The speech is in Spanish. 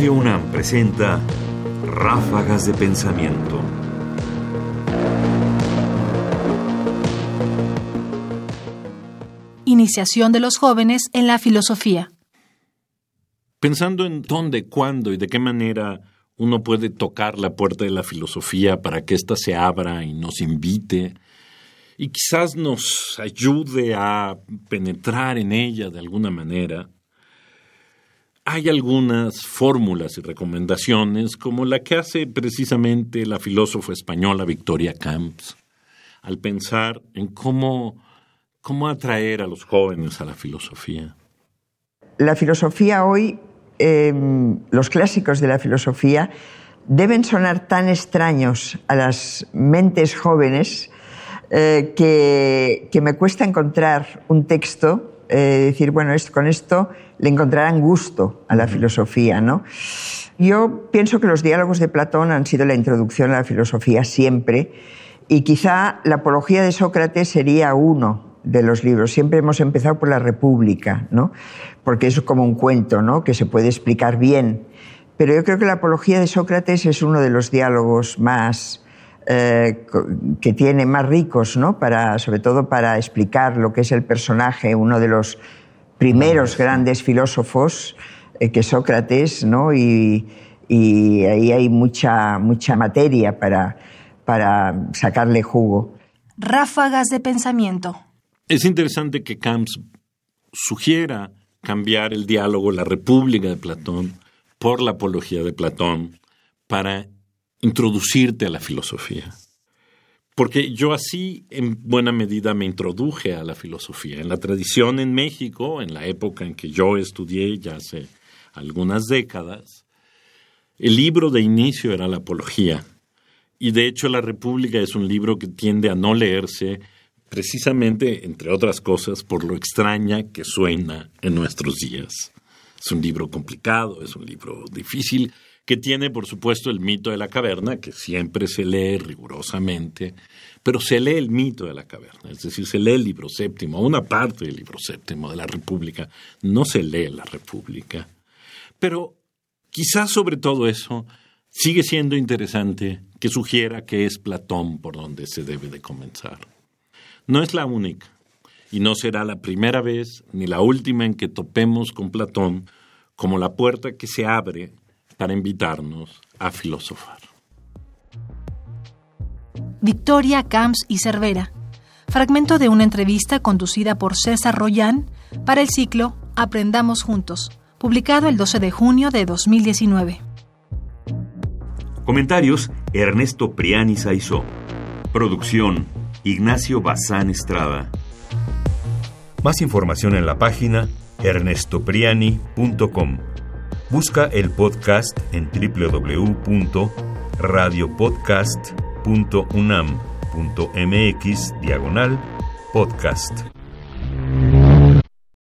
Radio UNAM presenta Ráfagas de Pensamiento. Iniciación de los jóvenes en la filosofía. Pensando en dónde, cuándo y de qué manera uno puede tocar la puerta de la filosofía para que ésta se abra y nos invite y quizás nos ayude a penetrar en ella de alguna manera, hay algunas fórmulas y recomendaciones como la que hace precisamente la filósofa española Victoria Camps al pensar en cómo, cómo atraer a los jóvenes a la filosofía. La filosofía hoy, em, los clásicos de la filosofía, deben sonar tan extraños a las mentes jóvenes eh, que, me cuesta encontrar un texto, eh, decir, bueno, con esto le encontrarán gusto a la filosofía, ¿no? Yo pienso que los diálogos de Platón han sido la introducción a la filosofía siempre y quizá la apología de Sócrates sería uno de los libros. Siempre hemos empezado por la República, ¿no? Porque es como un cuento, ¿no? Que se puede explicar bien. Pero yo creo que la apología de Sócrates es uno de los diálogos más eh, que tiene más ricos, ¿no? Para, sobre todo para explicar lo que es el personaje, uno de los primeros grandes filósofos, eh, que es Sócrates, ¿no? Y, ahí hay mucha, mucha materia para, para sacarle jugo. Ráfagas de pensamiento. Es interesante que Camps sugiera cambiar el diálogo La República de Platón por la apología de Platón para introducirte a la filosofía. Porque yo así en buena medida me introduje a la filosofía. En la tradición en México, en la época en que yo estudié, ya hace algunas décadas, el libro de inicio era la apología. Y de hecho La República es un libro que tiende a no leerse precisamente, entre otras cosas, por lo extraña que suena en nuestros días. Es un libro complicado, es un libro difícil, que tiene, por supuesto, el mito de la caverna, que siempre se lee rigurosamente, pero se lee el mito de la caverna, es decir, se lee el libro séptimo, una parte del libro séptimo de la República, no se lee la República. Pero quizás sobre todo eso sigue siendo interesante que sugiera que es Platón por donde se debe de comenzar. No es la única, y no será la primera vez ni la última en que topemos con Platón como la puerta que se abre para invitarnos a filosofar. Victoria Camps y Cervera. Fragmento de una entrevista conducida por César Royán para el ciclo Aprendamos Juntos, publicado el 12 de junio de 2019. Comentarios: Ernesto Priani Saizó. Producción: Ignacio Bazán Estrada. Más información en la página ernestopriani.com. Busca el podcast en www.radiopodcast.unam.mx diagonal podcast.